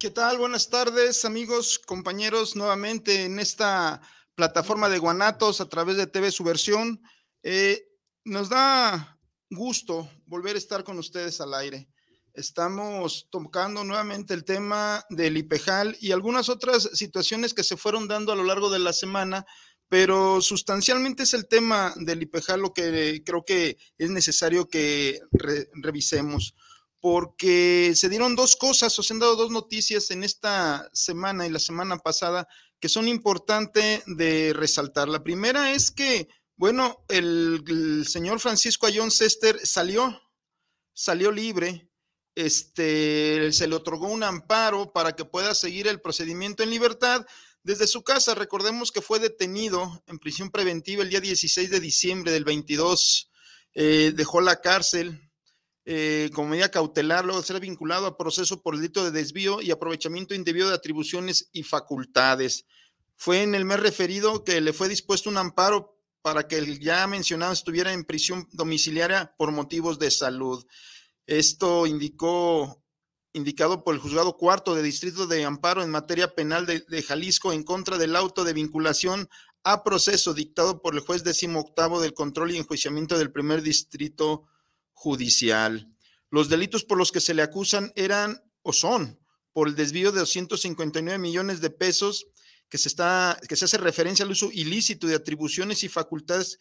¿Qué tal? Buenas tardes, amigos, compañeros, nuevamente en esta plataforma de Guanatos a través de TV Subversión. Eh, nos da gusto volver a estar con ustedes al aire. Estamos tocando nuevamente el tema del IPEJAL y algunas otras situaciones que se fueron dando a lo largo de la semana, pero sustancialmente es el tema del IPEJAL lo que creo que es necesario que revisemos porque se dieron dos cosas o se han dado dos noticias en esta semana y la semana pasada que son importantes de resaltar. La primera es que, bueno, el, señor Francisco Ayón Cester salió, salió libre, este, se le otorgó un amparo para que pueda seguir el procedimiento en libertad desde su casa. Recordemos que fue detenido en prisión preventiva el día 16 de diciembre del 22, eh, dejó la cárcel eh, como medida cautelar, luego de ser vinculado a proceso por delito de desvío y aprovechamiento indebido de atribuciones y facultades. Fue en el mes referido que le fue dispuesto un amparo para que el ya mencionado estuviera en prisión domiciliaria por motivos de salud. Esto indicó, indicado por el juzgado cuarto de distrito de amparo en materia penal de, de Jalisco en contra del auto de vinculación a proceso dictado por el juez décimo octavo del control y enjuiciamiento del primer distrito judicial. Los delitos por los que se le acusan eran o son por el desvío de 259 millones de pesos que se, está, que se hace referencia al uso ilícito de atribuciones y facultades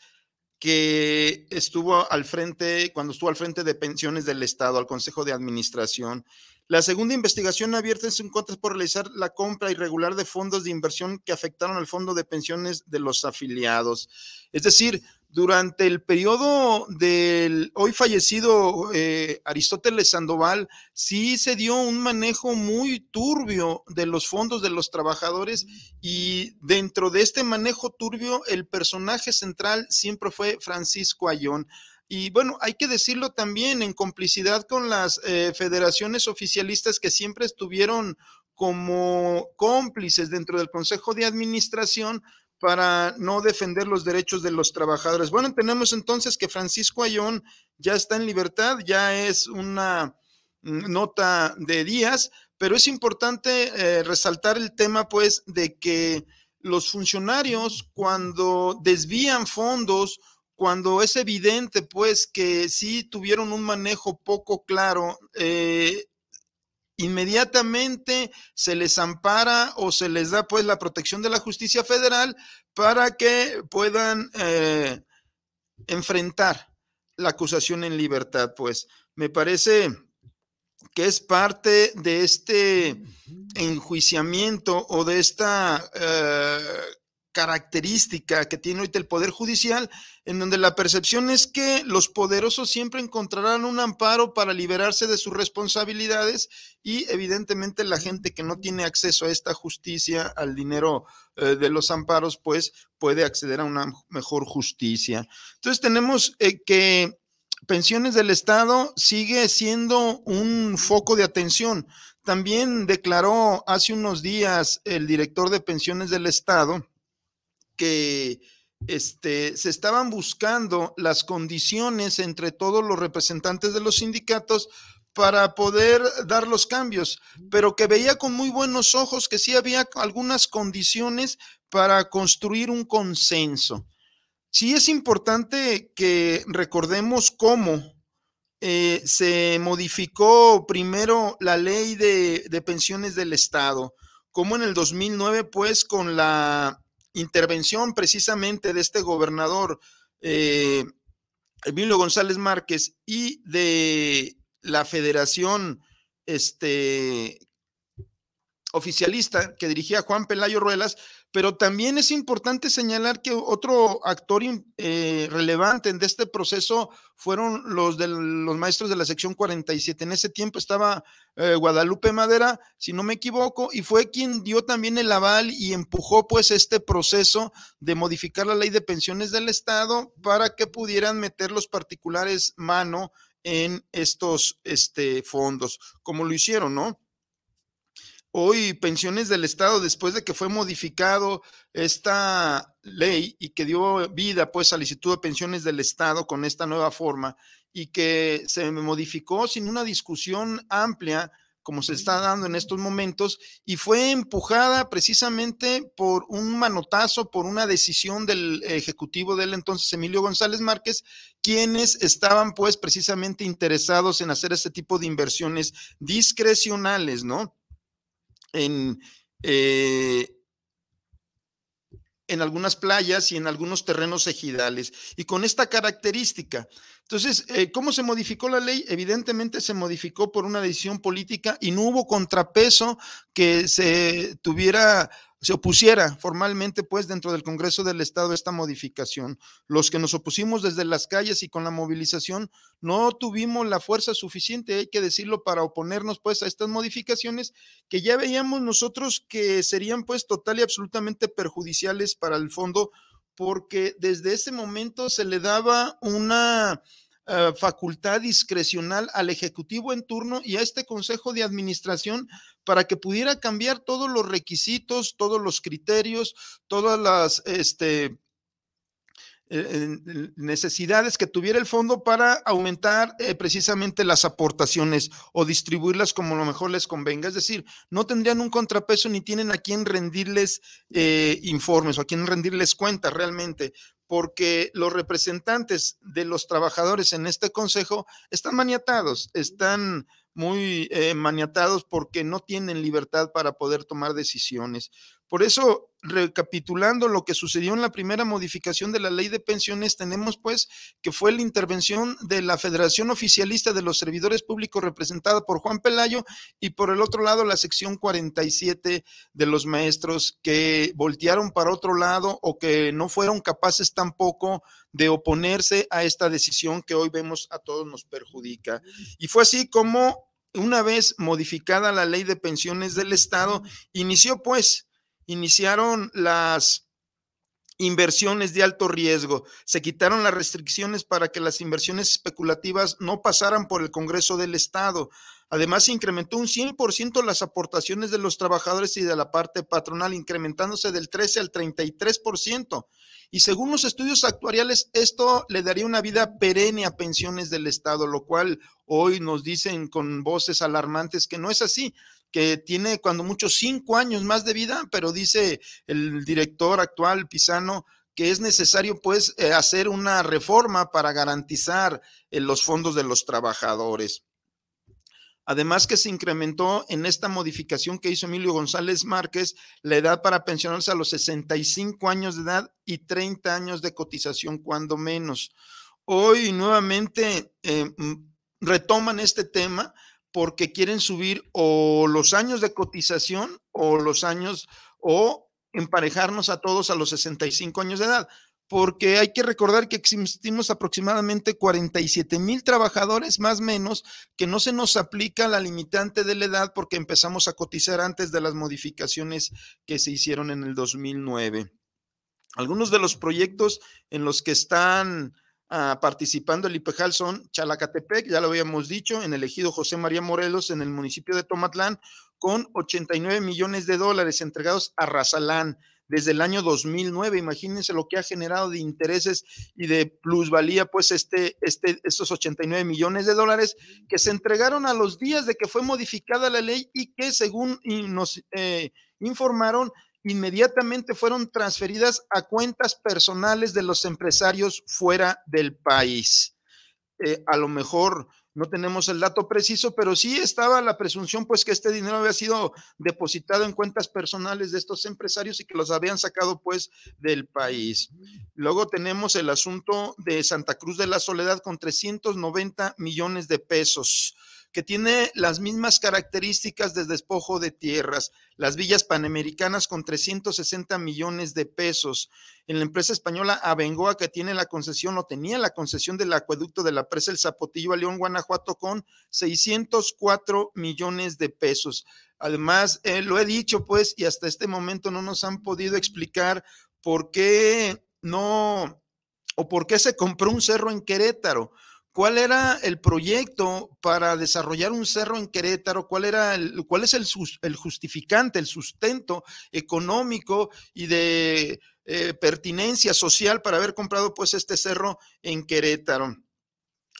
que estuvo al frente, cuando estuvo al frente de pensiones del Estado, al Consejo de Administración. La segunda investigación abierta en su contra es por realizar la compra irregular de fondos de inversión que afectaron al fondo de pensiones de los afiliados. Es decir, durante el periodo del hoy fallecido eh, Aristóteles Sandoval, sí se dio un manejo muy turbio de los fondos de los trabajadores y dentro de este manejo turbio, el personaje central siempre fue Francisco Ayón. Y bueno, hay que decirlo también en complicidad con las eh, federaciones oficialistas que siempre estuvieron como cómplices dentro del Consejo de Administración para no defender los derechos de los trabajadores. Bueno, tenemos entonces que Francisco Ayón ya está en libertad, ya es una mm, nota de días, pero es importante eh, resaltar el tema, pues, de que los funcionarios cuando desvían fondos, cuando es evidente, pues, que sí tuvieron un manejo poco claro, eh, inmediatamente se les ampara o se les da pues la protección de la justicia federal para que puedan eh, enfrentar la acusación en libertad. Pues me parece que es parte de este enjuiciamiento o de esta eh, característica que tiene ahorita el Poder Judicial, en donde la percepción es que los poderosos siempre encontrarán un amparo para liberarse de sus responsabilidades y evidentemente la gente que no tiene acceso a esta justicia, al dinero eh, de los amparos, pues puede acceder a una mejor justicia. Entonces tenemos eh, que pensiones del Estado sigue siendo un foco de atención. También declaró hace unos días el director de pensiones del Estado, que este, se estaban buscando las condiciones entre todos los representantes de los sindicatos para poder dar los cambios, pero que veía con muy buenos ojos que sí había algunas condiciones para construir un consenso. Sí es importante que recordemos cómo eh, se modificó primero la ley de, de pensiones del Estado, como en el 2009, pues con la intervención precisamente de este gobernador eh, Emilio González Márquez y de la federación este, oficialista que dirigía Juan Pelayo Ruelas, pero también es importante señalar que otro actor eh, relevante en este proceso fueron los de los maestros de la sección 47. En ese tiempo estaba eh, Guadalupe Madera, si no me equivoco, y fue quien dio también el aval y empujó pues este proceso de modificar la ley de pensiones del Estado para que pudieran meter los particulares mano en estos este, fondos, como lo hicieron, ¿no? Hoy pensiones del Estado, después de que fue modificado esta ley y que dio vida pues al Instituto de Pensiones del Estado con esta nueva forma y que se modificó sin una discusión amplia como se está dando en estos momentos, y fue empujada precisamente por un manotazo, por una decisión del ejecutivo del entonces Emilio González Márquez, quienes estaban pues precisamente interesados en hacer este tipo de inversiones discrecionales, ¿no? En, eh, en algunas playas y en algunos terrenos ejidales. Y con esta característica. Entonces, eh, ¿cómo se modificó la ley? Evidentemente se modificó por una decisión política y no hubo contrapeso que se tuviera se opusiera formalmente, pues, dentro del Congreso del Estado esta modificación. Los que nos opusimos desde las calles y con la movilización no tuvimos la fuerza suficiente, hay que decirlo, para oponernos, pues, a estas modificaciones que ya veíamos nosotros que serían, pues, total y absolutamente perjudiciales para el fondo, porque desde ese momento se le daba una eh, facultad discrecional al Ejecutivo en turno y a este Consejo de Administración para que pudiera cambiar todos los requisitos, todos los criterios, todas las este, necesidades que tuviera el fondo para aumentar eh, precisamente las aportaciones o distribuirlas como lo mejor les convenga. Es decir, no tendrían un contrapeso ni tienen a quien rendirles eh, informes o a quien rendirles cuentas realmente, porque los representantes de los trabajadores en este consejo están maniatados, están muy maniatados porque no tienen libertad para poder tomar decisiones. Por eso, recapitulando lo que sucedió en la primera modificación de la ley de pensiones, tenemos pues que fue la intervención de la Federación Oficialista de los Servidores Públicos representada por Juan Pelayo y por el otro lado la sección 47 de los maestros que voltearon para otro lado o que no fueron capaces tampoco de oponerse a esta decisión que hoy vemos a todos nos perjudica. Y fue así como una vez modificada la ley de pensiones del Estado, inició pues iniciaron las inversiones de alto riesgo, se quitaron las restricciones para que las inversiones especulativas no pasaran por el Congreso del Estado. Además, se incrementó un 100% las aportaciones de los trabajadores y de la parte patronal, incrementándose del 13 al 33%. Y según los estudios actuariales, esto le daría una vida perenne a pensiones del Estado, lo cual hoy nos dicen con voces alarmantes que no es así que tiene cuando mucho cinco años más de vida, pero dice el director actual Pisano que es necesario pues eh, hacer una reforma para garantizar eh, los fondos de los trabajadores. Además que se incrementó en esta modificación que hizo Emilio González Márquez la edad para pensionarse a los 65 años de edad y 30 años de cotización cuando menos. Hoy nuevamente eh, retoman este tema porque quieren subir o los años de cotización o los años o emparejarnos a todos a los 65 años de edad, porque hay que recordar que existimos aproximadamente 47 mil trabajadores más menos que no se nos aplica la limitante de la edad porque empezamos a cotizar antes de las modificaciones que se hicieron en el 2009. Algunos de los proyectos en los que están Ah, participando el IPEJAL son Chalacatepec, ya lo habíamos dicho, en el ejido José María Morelos, en el municipio de Tomatlán, con 89 millones de dólares entregados a Razalán desde el año 2009. Imagínense lo que ha generado de intereses y de plusvalía, pues este, este, estos 89 millones de dólares que se entregaron a los días de que fue modificada la ley y que según nos eh, informaron, inmediatamente fueron transferidas a cuentas personales de los empresarios fuera del país. Eh, a lo mejor no tenemos el dato preciso, pero sí estaba la presunción, pues, que este dinero había sido depositado en cuentas personales de estos empresarios y que los habían sacado, pues, del país. Luego tenemos el asunto de Santa Cruz de la Soledad con 390 millones de pesos que tiene las mismas características de despojo de tierras. Las villas panamericanas con 360 millones de pesos. En la empresa española Abengoa, que tiene la concesión o tenía la concesión del acueducto de la presa El Zapotillo a León, Guanajuato, con 604 millones de pesos. Además, eh, lo he dicho, pues, y hasta este momento no nos han podido explicar por qué no, o por qué se compró un cerro en Querétaro. ¿Cuál era el proyecto para desarrollar un cerro en Querétaro? ¿Cuál, era el, cuál es el, justificante, el sustento económico y de eh, pertinencia social para haber comprado pues este cerro en Querétaro?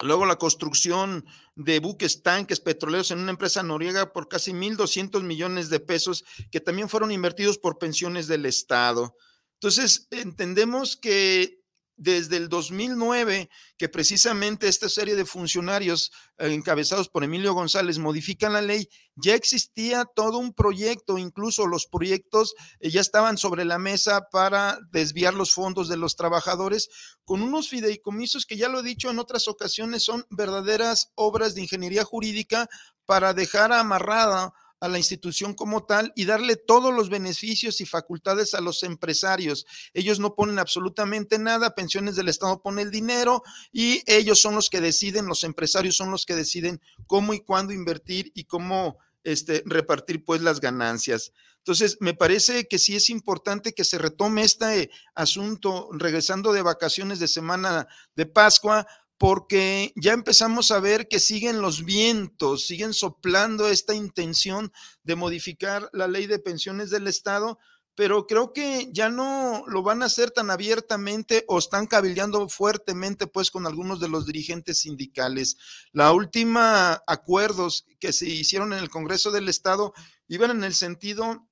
Luego la construcción de buques tanques petroleros en una empresa noriega por casi 1.200 millones de pesos que también fueron invertidos por pensiones del Estado. Entonces, entendemos que desde el 2009, que precisamente esta serie de funcionarios eh, encabezados por Emilio González modifican la ley, ya existía todo un proyecto, incluso los proyectos eh, ya estaban sobre la mesa para desviar los fondos de los trabajadores con unos fideicomisos que ya lo he dicho en otras ocasiones son verdaderas obras de ingeniería jurídica para dejar amarrada a la institución como tal y darle todos los beneficios y facultades a los empresarios. Ellos no ponen absolutamente nada, pensiones del Estado pone el dinero y ellos son los que deciden, los empresarios son los que deciden cómo y cuándo invertir y cómo este, repartir pues las ganancias. Entonces, me parece que sí es importante que se retome este asunto regresando de vacaciones de semana de Pascua porque ya empezamos a ver que siguen los vientos, siguen soplando esta intención de modificar la ley de pensiones del Estado, pero creo que ya no lo van a hacer tan abiertamente o están cabildeando fuertemente pues con algunos de los dirigentes sindicales. La última acuerdos que se hicieron en el Congreso del Estado iban en el sentido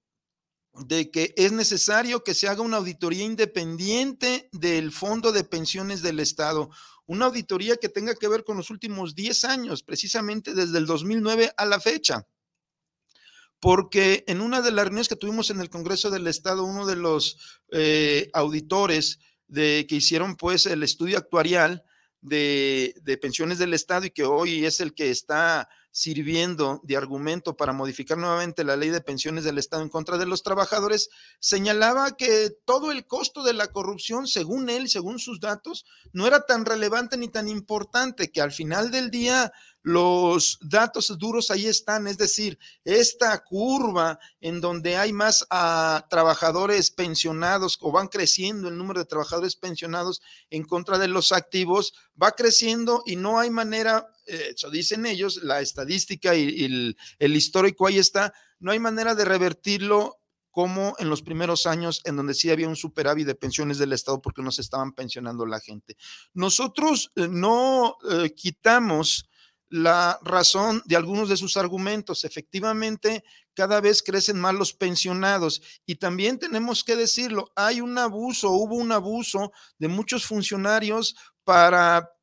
de que es necesario que se haga una auditoría independiente del Fondo de Pensiones del Estado, una auditoría que tenga que ver con los últimos 10 años, precisamente desde el 2009 a la fecha. Porque en una de las reuniones que tuvimos en el Congreso del Estado, uno de los eh, auditores de, que hicieron pues el estudio actuarial de, de pensiones del Estado y que hoy es el que está sirviendo de argumento para modificar nuevamente la ley de pensiones del Estado en contra de los trabajadores, señalaba que todo el costo de la corrupción, según él, según sus datos, no era tan relevante ni tan importante, que al final del día los datos duros ahí están, es decir, esta curva en donde hay más ah, trabajadores pensionados o van creciendo el número de trabajadores pensionados en contra de los activos, va creciendo y no hay manera, eh, eso dicen ellos, la estadística y, el, histórico ahí está, no hay manera de revertirlo como en los primeros años en donde sí había un superávit de pensiones del Estado porque no se estaban pensionando la gente. Nosotros eh, no eh, quitamos la razón de algunos de sus argumentos. Efectivamente, cada vez crecen más los pensionados y también tenemos que decirlo, hay un abuso, hubo un abuso de muchos funcionarios para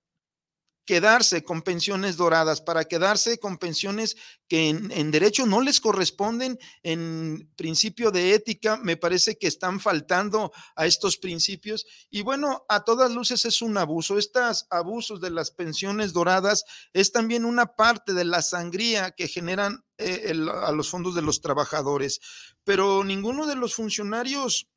quedarse con pensiones doradas, para quedarse con pensiones que en, derecho no les corresponden, en principio de ética, me parece que están faltando a estos principios. Y bueno, a todas luces es un abuso. Estos abusos de las pensiones doradas es también una parte de la sangría que generan eh, a los fondos de los trabajadores. Pero ninguno de los funcionarios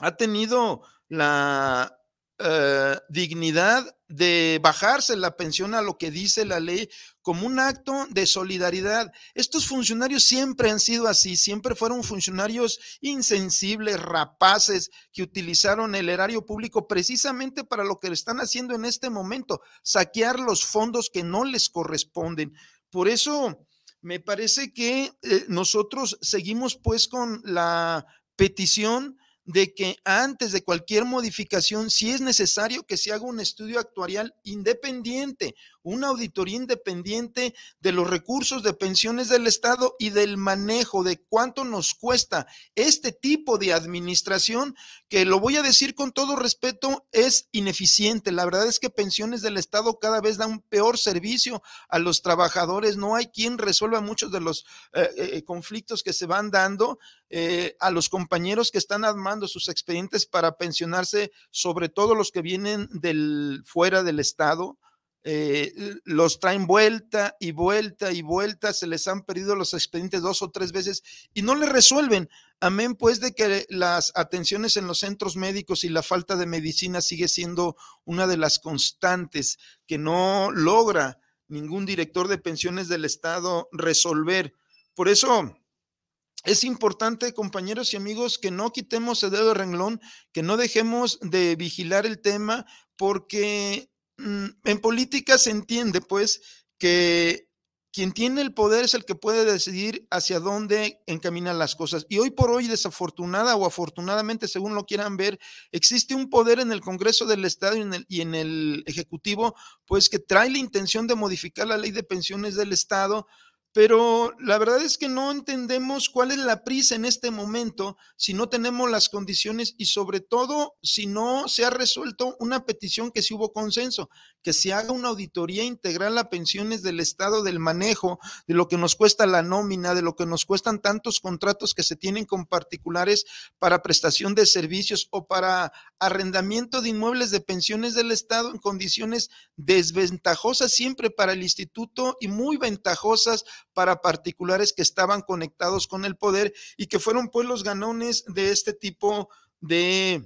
ha tenido la eh, dignidad de bajarse la pensión a lo que dice la ley como un acto de solidaridad. Estos funcionarios siempre han sido así, siempre fueron funcionarios insensibles, rapaces, que utilizaron el erario público precisamente para lo que están haciendo en este momento, saquear los fondos que no les corresponden. Por eso me parece que eh, nosotros seguimos pues con la petición de que antes de cualquier modificación, si es necesario que se haga un estudio actuarial independiente, una auditoría independiente de los recursos de pensiones del Estado y del manejo de cuánto nos cuesta este tipo de administración, que lo voy a decir con todo respeto, es ineficiente. La verdad es que pensiones del Estado cada vez da un peor servicio a los trabajadores. No hay quien resuelva muchos de los eh, eh, conflictos que se van dando. Eh, a los compañeros que están armando sus expedientes para pensionarse, sobre todo los que vienen del fuera del Estado, eh, los traen vuelta y vuelta y vuelta, se les han perdido los expedientes dos o tres veces y no le resuelven. Amén, pues de que las atenciones en los centros médicos y la falta de medicina sigue siendo una de las constantes que no logra ningún director de pensiones del Estado resolver. Por eso es importante, compañeros y amigos, que no quitemos el dedo de renglón, que no dejemos de vigilar el tema, porque en política se entiende, pues, que quien tiene el poder es el que puede decidir hacia dónde encaminan las cosas. Y hoy por hoy, desafortunada o afortunadamente, según lo quieran ver, existe un poder en el Congreso del Estado y en el, y en el Ejecutivo, pues que trae la intención de modificar la ley de pensiones del Estado pero la verdad es que no entendemos cuál es la prisa en este momento si no tenemos las condiciones y sobre todo si no se ha resuelto una petición que sí hubo consenso, que se haga una auditoría integral a pensiones del estado del manejo, de lo que nos cuesta la nómina, de lo que nos cuestan tantos contratos que se tienen con particulares para prestación de servicios o para arrendamiento de inmuebles de pensiones del estado en condiciones desventajosas siempre para el instituto y muy ventajosas para particulares que estaban conectados con el poder y que fueron pues los ganones de este tipo de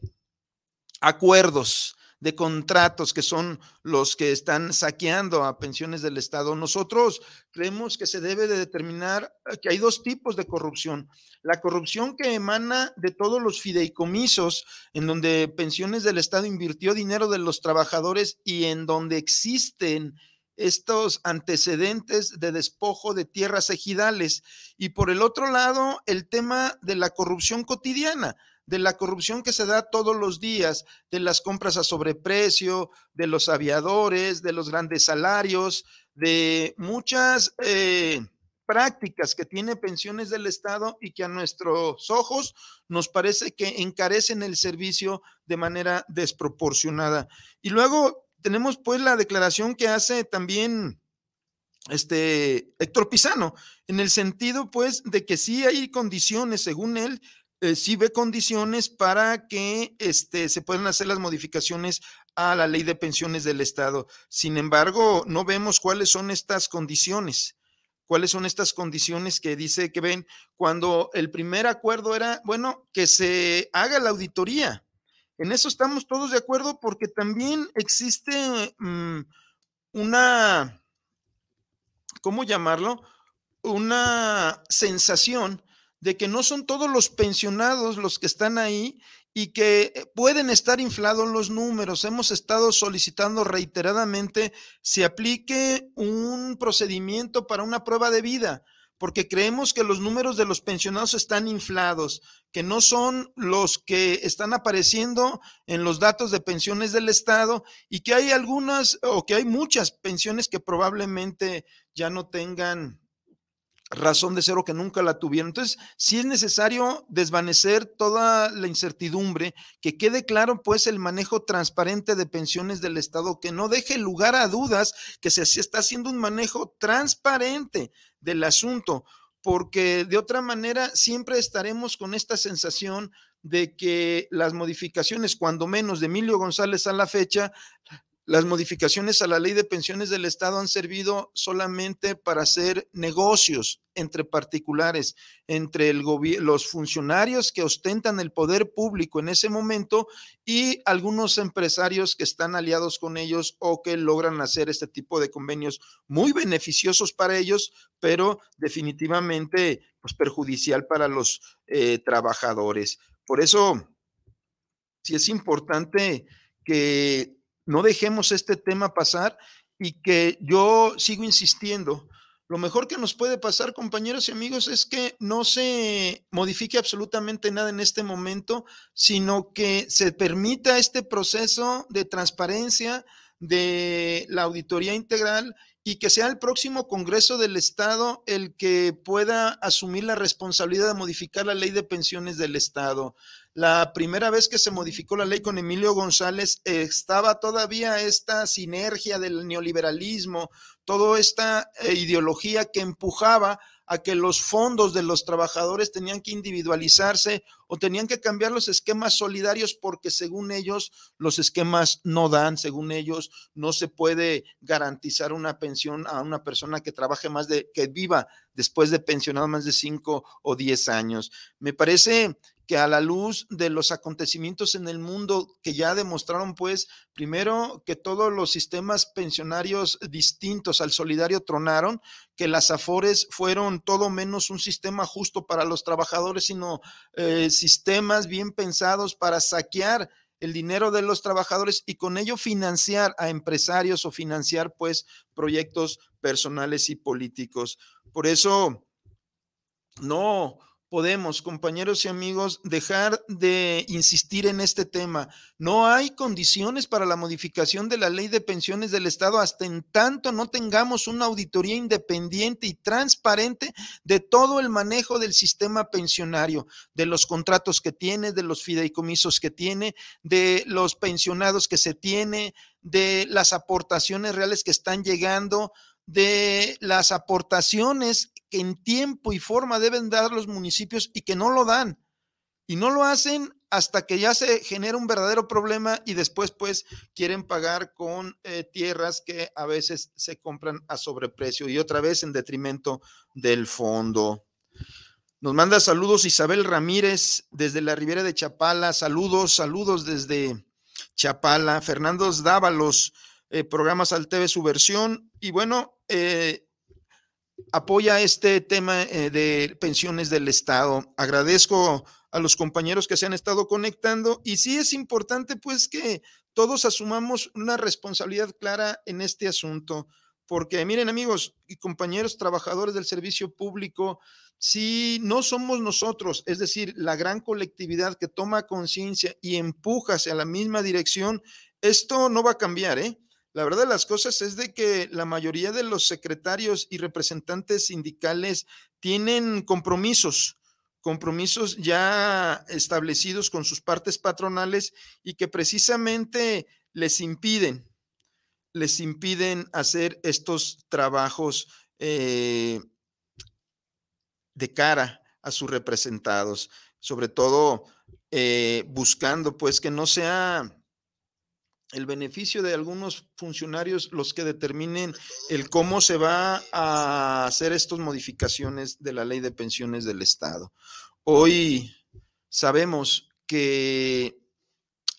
acuerdos de contratos que son los que están saqueando a pensiones del Estado. Nosotros creemos que se debe de determinar que hay dos tipos de corrupción. La corrupción que emana de todos los fideicomisos en donde pensiones del Estado invirtió dinero de los trabajadores y en donde existen estos antecedentes de despojo de tierras ejidales. Y por el otro lado, el tema de la corrupción cotidiana, de la corrupción que se da todos los días, de las compras a sobreprecio, de los aviadores, de los grandes salarios, de muchas eh, prácticas que tiene pensiones del Estado y que a nuestros ojos nos parece que encarecen el servicio de manera desproporcionada. Y luego tenemos pues la declaración que hace también este Héctor Pizano, en el sentido pues de que sí hay condiciones, según él, eh, sí ve condiciones para que este, se puedan hacer las modificaciones a la ley de pensiones del Estado. Sin embargo, no vemos cuáles son estas condiciones. ¿Cuáles son estas condiciones que dice que ven cuando el primer acuerdo era, bueno, que se haga la auditoría? En eso estamos todos de acuerdo porque también existe mm, una, ¿cómo llamarlo? Una sensación de que no son todos los pensionados los que están ahí y que eh, pueden estar inflados los números. Hemos estado solicitando reiteradamente se aplique un procedimiento para una prueba de vida porque creemos que los números de los pensionados están inflados, que no son los que están apareciendo en los datos de pensiones del Estado y que hay algunas o que hay muchas pensiones que probablemente ya no tengan razón de ser o que nunca la tuvieron. Entonces, sí es necesario desvanecer toda la incertidumbre, que quede claro pues el manejo transparente de pensiones del Estado, que no deje lugar a dudas, que se está haciendo un manejo transparente del asunto, porque de otra manera siempre estaremos con esta sensación de que las modificaciones, cuando menos de Emilio González a la fecha, las modificaciones a la ley de pensiones del Estado han servido solamente para hacer negocios entre particulares, entre los funcionarios que ostentan el poder público en ese momento y algunos empresarios que están aliados con ellos o que logran hacer este tipo de convenios muy beneficiosos para ellos, pero definitivamente pues, perjudicial para los eh, trabajadores. Por eso, sí es importante que no dejemos este tema pasar y que yo sigo insistiendo. Lo mejor que nos puede pasar, compañeros y amigos, es que no se modifique absolutamente nada en este momento, sino que se permita este proceso de transparencia de la auditoría integral y que sea el próximo Congreso del Estado el que pueda asumir la responsabilidad de modificar la ley de pensiones del Estado. La primera vez que se modificó la ley con Emilio González estaba todavía esta sinergia del neoliberalismo, toda esta eh, ideología que empujaba a que los fondos de los trabajadores tenían que individualizarse o tenían que cambiar los esquemas solidarios porque según ellos los esquemas no dan, según ellos no se puede garantizar una pensión a una persona que trabaje más de, que viva después de pensionado más de cinco o diez años. Me parece que a la luz de los acontecimientos en el mundo que ya demostraron, pues, primero que todos los sistemas pensionarios distintos al solidario tronaron, que las AFORES fueron todo menos un sistema justo para los trabajadores, sino eh, sistemas bien pensados para saquear el dinero de los trabajadores y con ello financiar a empresarios o financiar pues proyectos personales y políticos. Por eso, no, podemos, compañeros y amigos, dejar de insistir en este tema. No hay condiciones para la modificación de la ley de pensiones del Estado hasta en tanto no tengamos una auditoría independiente y transparente de todo el manejo del sistema pensionario, de los contratos que tiene, de los fideicomisos que tiene, de los pensionados que se tiene, de las aportaciones reales que están llegando de las aportaciones que en tiempo y forma deben dar los municipios y que no lo dan. Y no lo hacen hasta que ya se genera un verdadero problema y después pues quieren pagar con eh, tierras que a veces se compran a sobreprecio y otra vez en detrimento del fondo. Nos manda saludos Isabel Ramírez desde la Ribera de Chapala, saludos, saludos desde Chapala, Fernando Dávalos, eh, programas al TV su versión y bueno, eh, apoya este tema eh, de pensiones del Estado. Agradezco a los compañeros que se han estado conectando y sí es importante pues que todos asumamos una responsabilidad clara en este asunto, porque miren amigos y compañeros trabajadores del servicio público, si no somos nosotros, es decir, la gran colectividad que toma conciencia y empuja hacia la misma dirección, esto no va a cambiar, ¿eh? La verdad de las cosas es de que la mayoría de los secretarios y representantes sindicales tienen compromisos, compromisos ya establecidos con sus partes patronales y que precisamente les impiden, les impiden hacer estos trabajos eh, de cara a sus representados, sobre todo eh, buscando pues que no sea el beneficio de algunos funcionarios los que determinen el cómo se va a hacer estas modificaciones de la ley de pensiones del Estado. Hoy sabemos que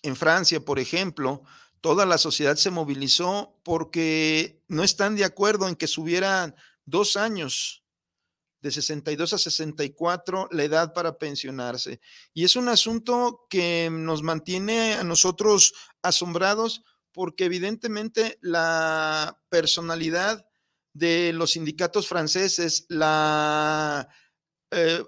en Francia, por ejemplo, toda la sociedad se movilizó porque no están de acuerdo en que subieran dos años de 62 a 64 la edad para pensionarse. Y es un asunto que nos mantiene a nosotros asombrados porque evidentemente la personalidad de los sindicatos franceses, la eh,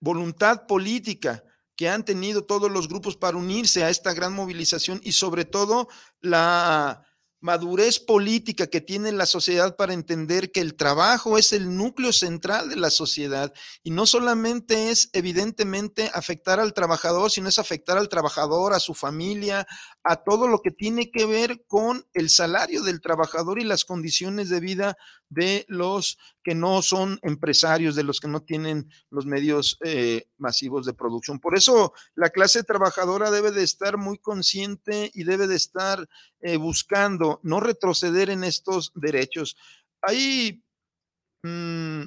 voluntad política que han tenido todos los grupos para unirse a esta gran movilización y sobre todo la madurez política que tiene la sociedad para entender que el trabajo es el núcleo central de la sociedad y no solamente es evidentemente afectar al trabajador, sino es afectar al trabajador, a su familia, a todo lo que tiene que ver con el salario del trabajador y las condiciones de vida de los que no son empresarios, de los que no tienen los medios eh, masivos de producción. Por eso la clase trabajadora debe de estar muy consciente y debe de estar eh, buscando no retroceder en estos derechos. Hay mm,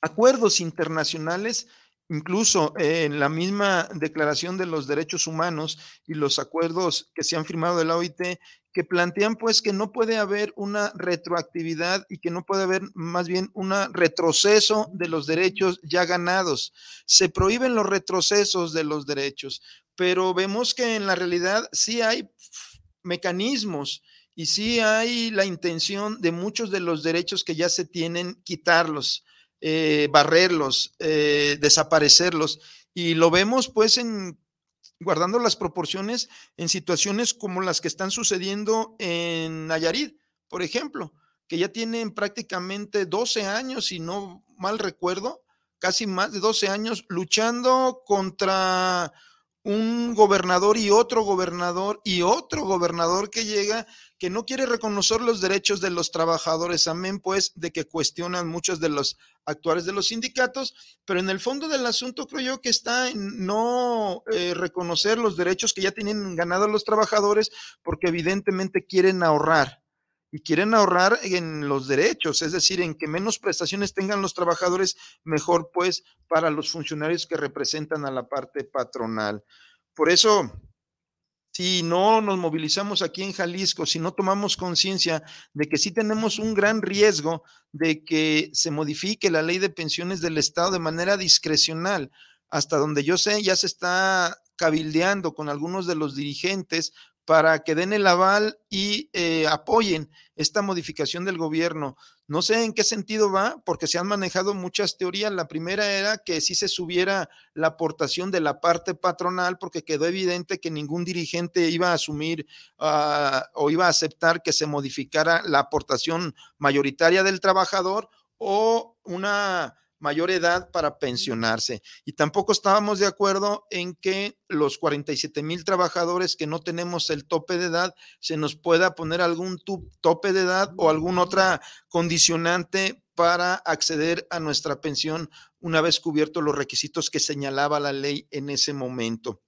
acuerdos internacionales incluso en la misma Declaración de los Derechos Humanos y los acuerdos que se han firmado de la OIT, que plantean pues que no puede haber una retroactividad y que no puede haber más bien un retroceso de los derechos ya ganados. Se prohíben los retrocesos de los derechos, pero vemos que en la realidad sí hay mecanismos y sí hay la intención de muchos de los derechos que ya se tienen quitarlos eh, barrerlos, eh, desaparecerlos. Y lo vemos pues en guardando las proporciones en situaciones como las que están sucediendo en Nayarit, por ejemplo, que ya tienen prácticamente 12 años, si no mal recuerdo, casi más de 12 años luchando contra un gobernador y otro gobernador y otro gobernador que llega que no quiere reconocer los derechos de los trabajadores, amén pues de que cuestionan muchos de los actuales de los sindicatos, pero en el fondo del asunto creo yo que está en no eh, reconocer los derechos que ya tienen ganado los trabajadores porque evidentemente quieren ahorrar y quieren ahorrar en los derechos, es decir, en que menos prestaciones tengan los trabajadores, mejor pues para los funcionarios que representan a la parte patronal. Por eso, si no nos movilizamos aquí en Jalisco, si no tomamos conciencia de que sí tenemos un gran riesgo de que se modifique la ley de pensiones del Estado de manera discrecional, hasta donde yo sé, ya se está cabildeando con algunos de los dirigentes para que den el aval y eh, apoyen esta modificación del gobierno. No sé en qué sentido va, porque se han manejado muchas teorías. La primera era que si se subiera la aportación de la parte patronal, porque quedó evidente que ningún dirigente iba a asumir ah, o iba a aceptar que se modificara la aportación mayoritaria del trabajador o una mayor edad para pensionarse. Y tampoco estábamos de acuerdo en que los 47 mil trabajadores que no tenemos el tope de edad, se nos pueda poner algún tope de edad o alguna otra condicionante para acceder a nuestra pensión una vez cubiertos los requisitos que señalaba la ley en ese momento.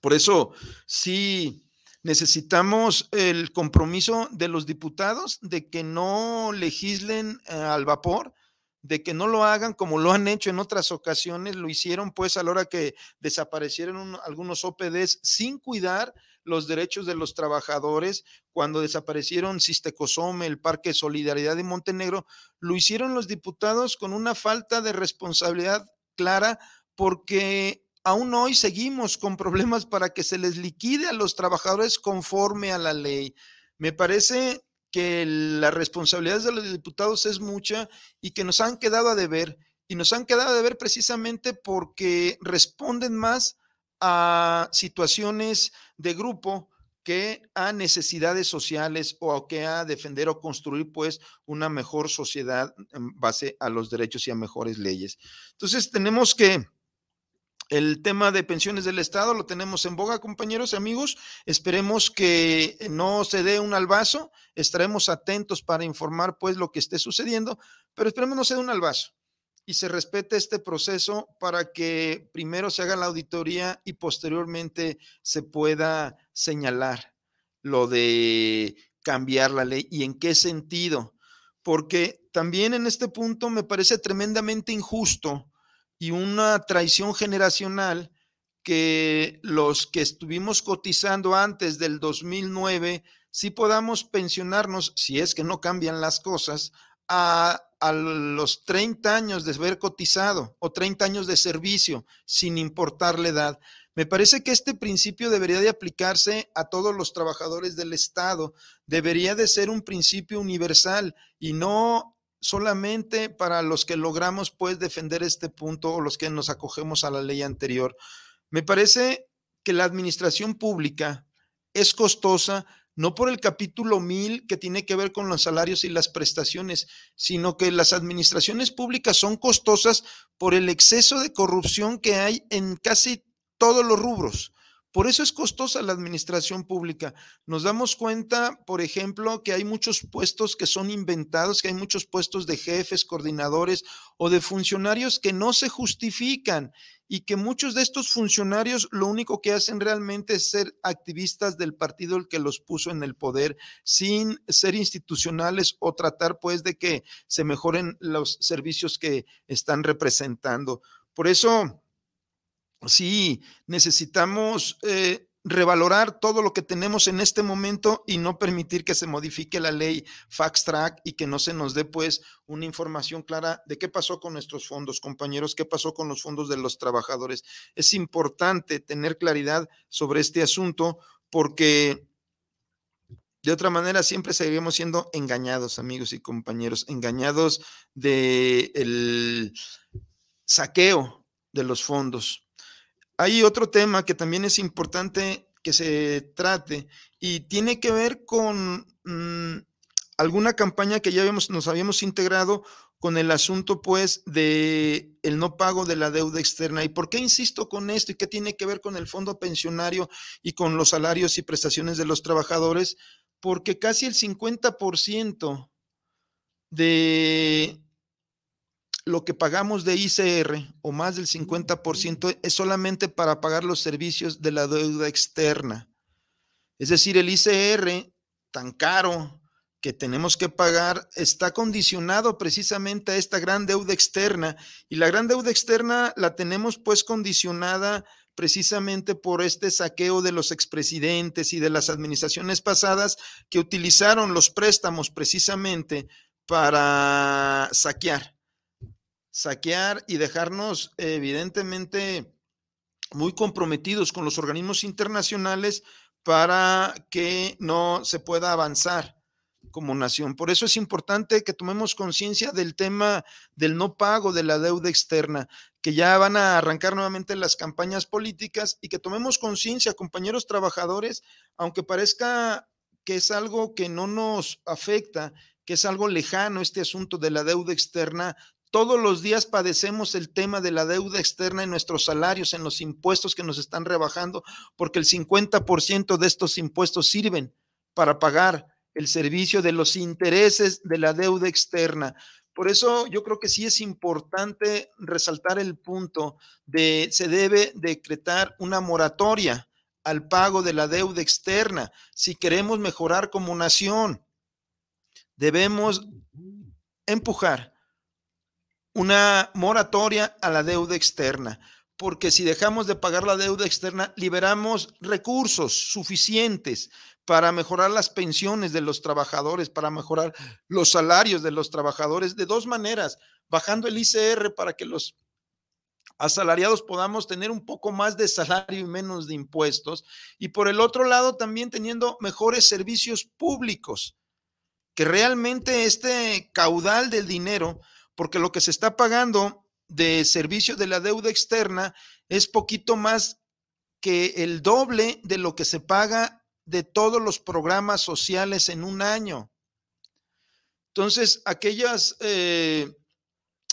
Por eso, sí, necesitamos el compromiso de los diputados de que no legislen eh, al vapor, de que no lo hagan como lo han hecho en otras ocasiones, lo hicieron pues a la hora que desaparecieron algunos OPDs sin cuidar los derechos de los trabajadores, cuando desaparecieron Sistecosome, el Parque Solidaridad de Montenegro, lo hicieron los diputados con una falta de responsabilidad clara porque aún hoy seguimos con problemas para que se les liquide a los trabajadores conforme a la ley. Me parece que la responsabilidad de los diputados es mucha y que nos han quedado a deber. Y nos han quedado a deber precisamente porque responden más a situaciones de grupo que a necesidades sociales o a que a defender o construir pues una mejor sociedad en base a los derechos y a mejores leyes. Entonces tenemos que el tema de pensiones del Estado lo tenemos en boga, compañeros y amigos. Esperemos que no se dé un albazo. Estaremos atentos para informar pues lo que esté sucediendo, pero esperemos no se dé un albazo y se respete este proceso para que primero se haga la auditoría y posteriormente se pueda señalar lo de cambiar la ley y en qué sentido. Porque también en este punto me parece tremendamente injusto y una traición generacional que los que estuvimos cotizando antes del 2009, sí podamos pensionarnos, si es que no cambian las cosas, a, a, los 30 años de haber cotizado o 30 años de servicio, sin importar la edad. Me parece que este principio debería de aplicarse a todos los trabajadores del Estado, debería de ser un principio universal y no solamente para los que logramos pues defender este punto o los que nos acogemos a la ley anterior. Me parece que la administración pública es costosa no por el capítulo mil que tiene que ver con los salarios y las prestaciones, sino que las administraciones públicas son costosas por el exceso de corrupción que hay en casi todos los rubros. Por eso es costosa la administración pública. Nos damos cuenta, por ejemplo, que hay muchos puestos que son inventados, que hay muchos puestos de jefes, coordinadores o de funcionarios que no se justifican y que muchos de estos funcionarios lo único que hacen realmente es ser activistas del partido el que los puso en el poder sin ser institucionales o tratar pues de que se mejoren los servicios que están representando. Por eso sí, necesitamos eh, revalorar todo lo que tenemos en este momento y no permitir que se modifique la ley Fax Track y que no se nos dé pues una información clara de qué pasó con nuestros fondos, compañeros, qué pasó con los fondos de los trabajadores. Es importante tener claridad sobre este asunto porque de otra manera siempre seguiremos siendo engañados, amigos y compañeros, engañados del el saqueo de los fondos hay otro tema que también es importante que se trate y tiene que ver con mm, alguna campaña que ya nos habíamos integrado con el asunto pues de el no pago de la deuda externa. ¿Y por qué insisto con esto y qué tiene que ver con el fondo pensionario y con los salarios y prestaciones de los trabajadores? Porque casi el 50% de lo que pagamos de ICR o más del 50% es solamente para pagar los servicios de la deuda externa. Es decir, el ICR tan caro, que tenemos que pagar está condicionado precisamente a esta gran deuda externa. Y la gran deuda externa la tenemos pues condicionada precisamente por este saqueo de los expresidentes y de las administraciones pasadas que utilizaron los préstamos precisamente para saquear, saquear y dejarnos evidentemente muy comprometidos con los organismos internacionales para que no se pueda avanzar como nación. Por eso es importante que tomemos conciencia del tema del no pago de la deuda externa, que ya van a arrancar nuevamente las campañas políticas y que tomemos conciencia, compañeros trabajadores, aunque parezca que es algo que no nos afecta, que es algo lejano este asunto de la deuda externa, todos los días padecemos el tema de la deuda externa en nuestros salarios, en los impuestos que nos están rebajando, porque el 50% de estos impuestos sirven para pagar el servicio de los intereses de la deuda externa. Por eso yo creo que sí es importante resaltar el punto de se debe decretar una moratoria al pago de la deuda externa si queremos mejorar como nación. Debemos empujar una moratoria a la deuda externa, porque si dejamos de pagar la deuda externa, liberamos recursos suficientes para mejorar las pensiones de los trabajadores, para mejorar los salarios de los trabajadores de dos maneras, bajando el ICR para que los asalariados podamos tener un poco más de salario y menos de impuestos, y por el otro lado también teniendo mejores servicios públicos, que realmente este caudal del dinero, porque lo que se está pagando de servicio de la deuda externa es poquito más que el doble de lo que se paga de todos los programas sociales en un año. Entonces, aquellas eh,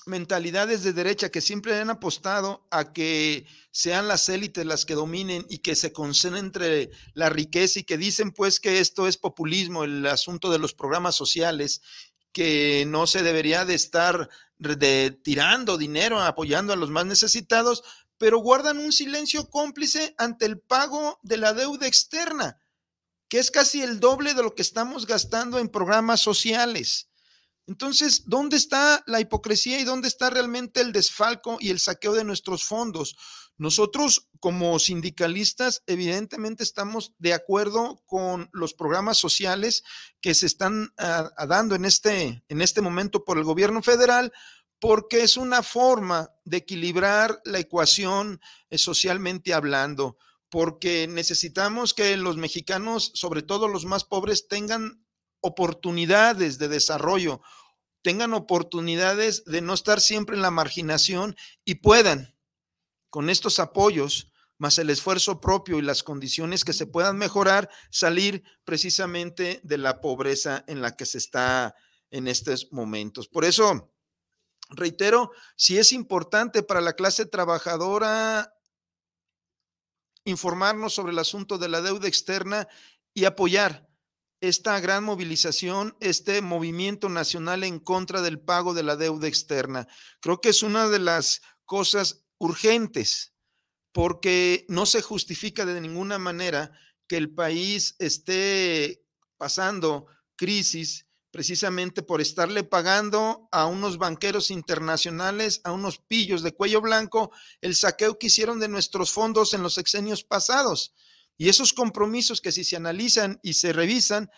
mentalidades de derecha que siempre han apostado a que sean las élites las que dominen y que se concentre la riqueza y que dicen pues que esto es populismo, el asunto de los programas sociales, que no se debería de estar tirando dinero, apoyando a los más necesitados, pero guardan un silencio cómplice ante el pago de la deuda externa que es casi el doble de lo que estamos gastando en programas sociales. Entonces, ¿dónde está la hipocresía y dónde está realmente el desfalco y el saqueo de nuestros fondos? Nosotros como sindicalistas evidentemente estamos de acuerdo con los programas sociales que se están ah, dando en este, en este momento por el gobierno federal, porque es una forma de equilibrar la ecuación eh, socialmente hablando porque necesitamos que los mexicanos, sobre todo los más pobres, tengan oportunidades de desarrollo, tengan oportunidades de no estar siempre en la marginación y puedan, con estos apoyos, más el esfuerzo propio y las condiciones que se puedan mejorar, salir precisamente de la pobreza en la que se está en estos momentos. Por eso, reitero, si es importante para la clase trabajadora informarnos sobre el asunto de la deuda externa y apoyar esta gran movilización, este movimiento nacional en contra del pago de la deuda externa. Creo que es una de las cosas urgentes porque no se justifica de ninguna manera que el país esté pasando crisis precisamente por estarle pagando a unos banqueros internacionales, a unos pillos de cuello blanco, el saqueo que hicieron de nuestros fondos en los sexenios pasados. Y esos compromisos que si se analizan y se revisan,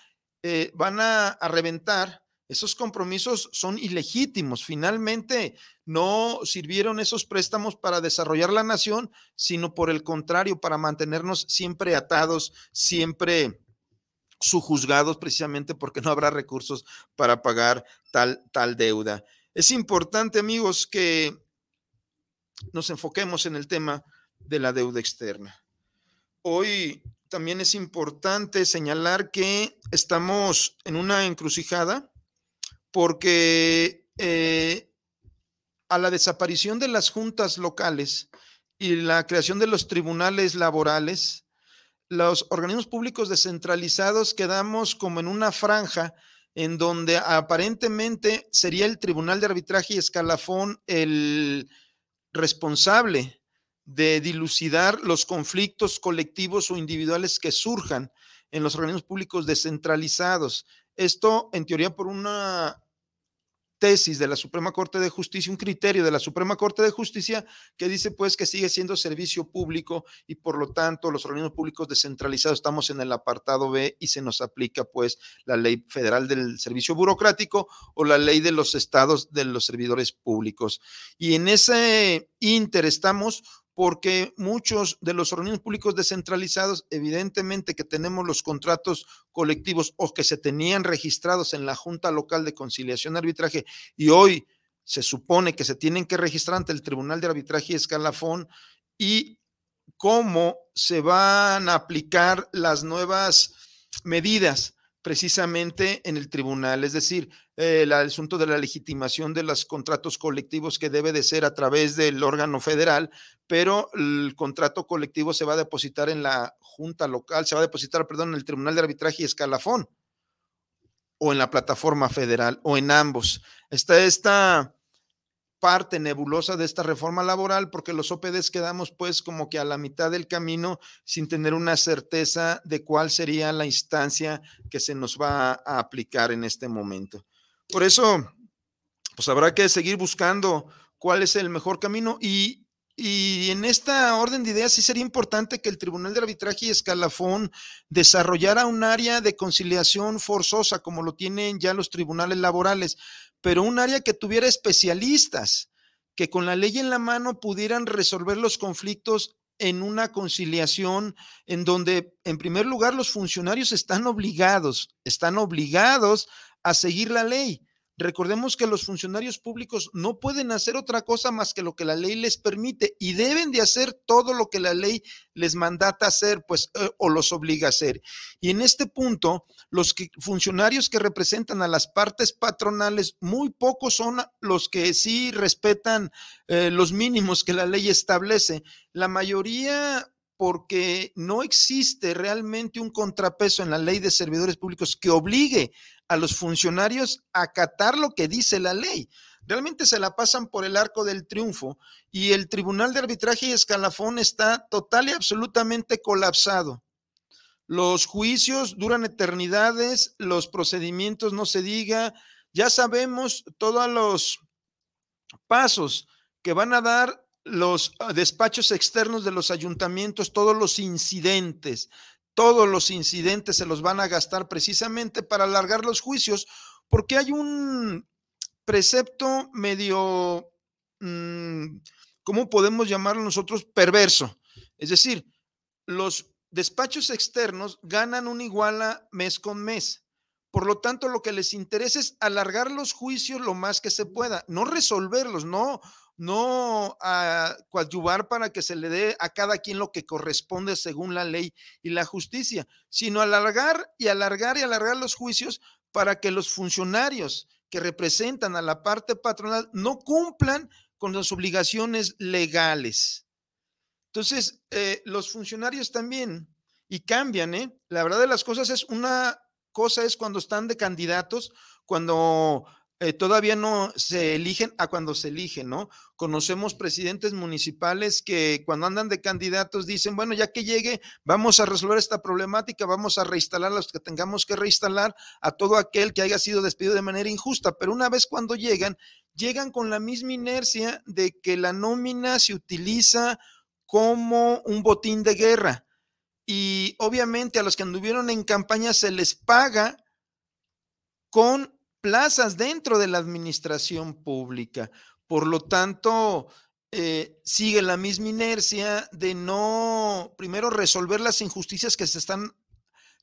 eh, van a, a reventar, esos compromisos son ilegítimos. Finalmente, no sirvieron esos préstamos para desarrollar la nación, sino por el contrario, para mantenernos siempre atados, siempre juzgados precisamente porque no habrá recursos para pagar tal, tal deuda. Es importante, amigos, que nos enfoquemos en el tema de la deuda externa. Hoy también es importante señalar que estamos en una encrucijada porque eh, a la desaparición de las juntas locales y la creación de los tribunales laborales, los organismos públicos descentralizados quedamos como en una franja en donde aparentemente sería el Tribunal de Arbitraje y Escalafón el responsable de dilucidar los conflictos colectivos o individuales que surjan en los organismos públicos descentralizados. Esto, en teoría, por una tesis de la Suprema Corte de Justicia, un criterio de la Suprema Corte de Justicia que dice pues que sigue siendo servicio público y por lo tanto los organismos públicos descentralizados estamos en el apartado B y se nos aplica pues la ley federal del servicio burocrático o la ley de los estados de los servidores públicos. Y en ese inter estamos porque muchos de los organismos públicos descentralizados, evidentemente que tenemos los contratos colectivos o que se tenían registrados en la Junta Local de Conciliación y Arbitraje y hoy se supone que se tienen que registrar ante el Tribunal de Arbitraje y Escalafón y cómo se van a aplicar las nuevas medidas precisamente en el tribunal, es decir, el asunto de la legitimación de los contratos colectivos que debe de ser a través del órgano federal, pero el contrato colectivo se va a depositar en la junta local, se va a depositar, perdón, en el Tribunal de Arbitraje y Escalafón, o en la plataforma federal, o en ambos. Está esta parte nebulosa de esta reforma laboral porque los OPDs quedamos pues como que a la mitad del camino sin tener una certeza de cuál sería la instancia que se nos va a aplicar en este momento. Por eso, pues habrá que seguir buscando cuál es el mejor camino y, y en esta orden de ideas sí sería importante que el Tribunal de Arbitraje y Escalafón desarrollara un área de conciliación forzosa como lo tienen ya los tribunales laborales pero un área que tuviera especialistas que con la ley en la mano pudieran resolver los conflictos en una conciliación en donde, en primer lugar, los funcionarios están obligados, están obligados a seguir la ley. Recordemos que los funcionarios públicos no pueden hacer otra cosa más que lo que la ley les permite y deben de hacer todo lo que la ley les mandata hacer, pues, eh, o los obliga a hacer. Y en este punto, los funcionarios que representan a las partes patronales, muy pocos son los que sí respetan eh, los mínimos que la ley establece. La mayoría porque no existe realmente un contrapeso en la ley de servidores públicos que obligue a los funcionarios a acatar lo que dice la ley. Realmente se la pasan por el arco del triunfo y el Tribunal de Arbitraje y Escalafón está total y absolutamente colapsado. Los juicios duran eternidades, los procedimientos no se diga, ya sabemos todos los pasos que van a dar los ah, despachos externos de los ayuntamientos, todos los incidentes, todos los incidentes se los van a gastar precisamente para alargar los juicios, porque hay un precepto medio, mm, ¿cómo podemos llamarlo nosotros? Perverso. Es decir, los despachos externos ganan una iguala mes con mes. Por lo tanto, lo que les interesa es alargar los juicios lo más que se pueda, no resolverlos, no, no a coadyuvar para que se le dé a cada quien lo que corresponde según la ley y la justicia, sino alargar y alargar y alargar los juicios para que los funcionarios que representan a la parte patronal no cumplan con las obligaciones legales. Entonces, eh, los funcionarios también, y cambian, ¿eh? La verdad de las cosas es una cosa es cuando están de candidatos, cuando eh, todavía no se eligen a cuando se eligen, ¿no? Conocemos presidentes municipales que cuando andan de candidatos dicen, bueno, ya que llegue, vamos a resolver esta problemática, vamos a reinstalar a los que tengamos que reinstalar, a todo aquel que haya sido despedido de manera injusta, pero una vez cuando llegan, llegan con la misma inercia de que la nómina se utiliza como un botín de guerra. Y obviamente a los que anduvieron en campaña se les paga con plazas dentro de la administración pública. Por lo tanto, eh, sigue la misma inercia de no, primero, resolver las injusticias que se están,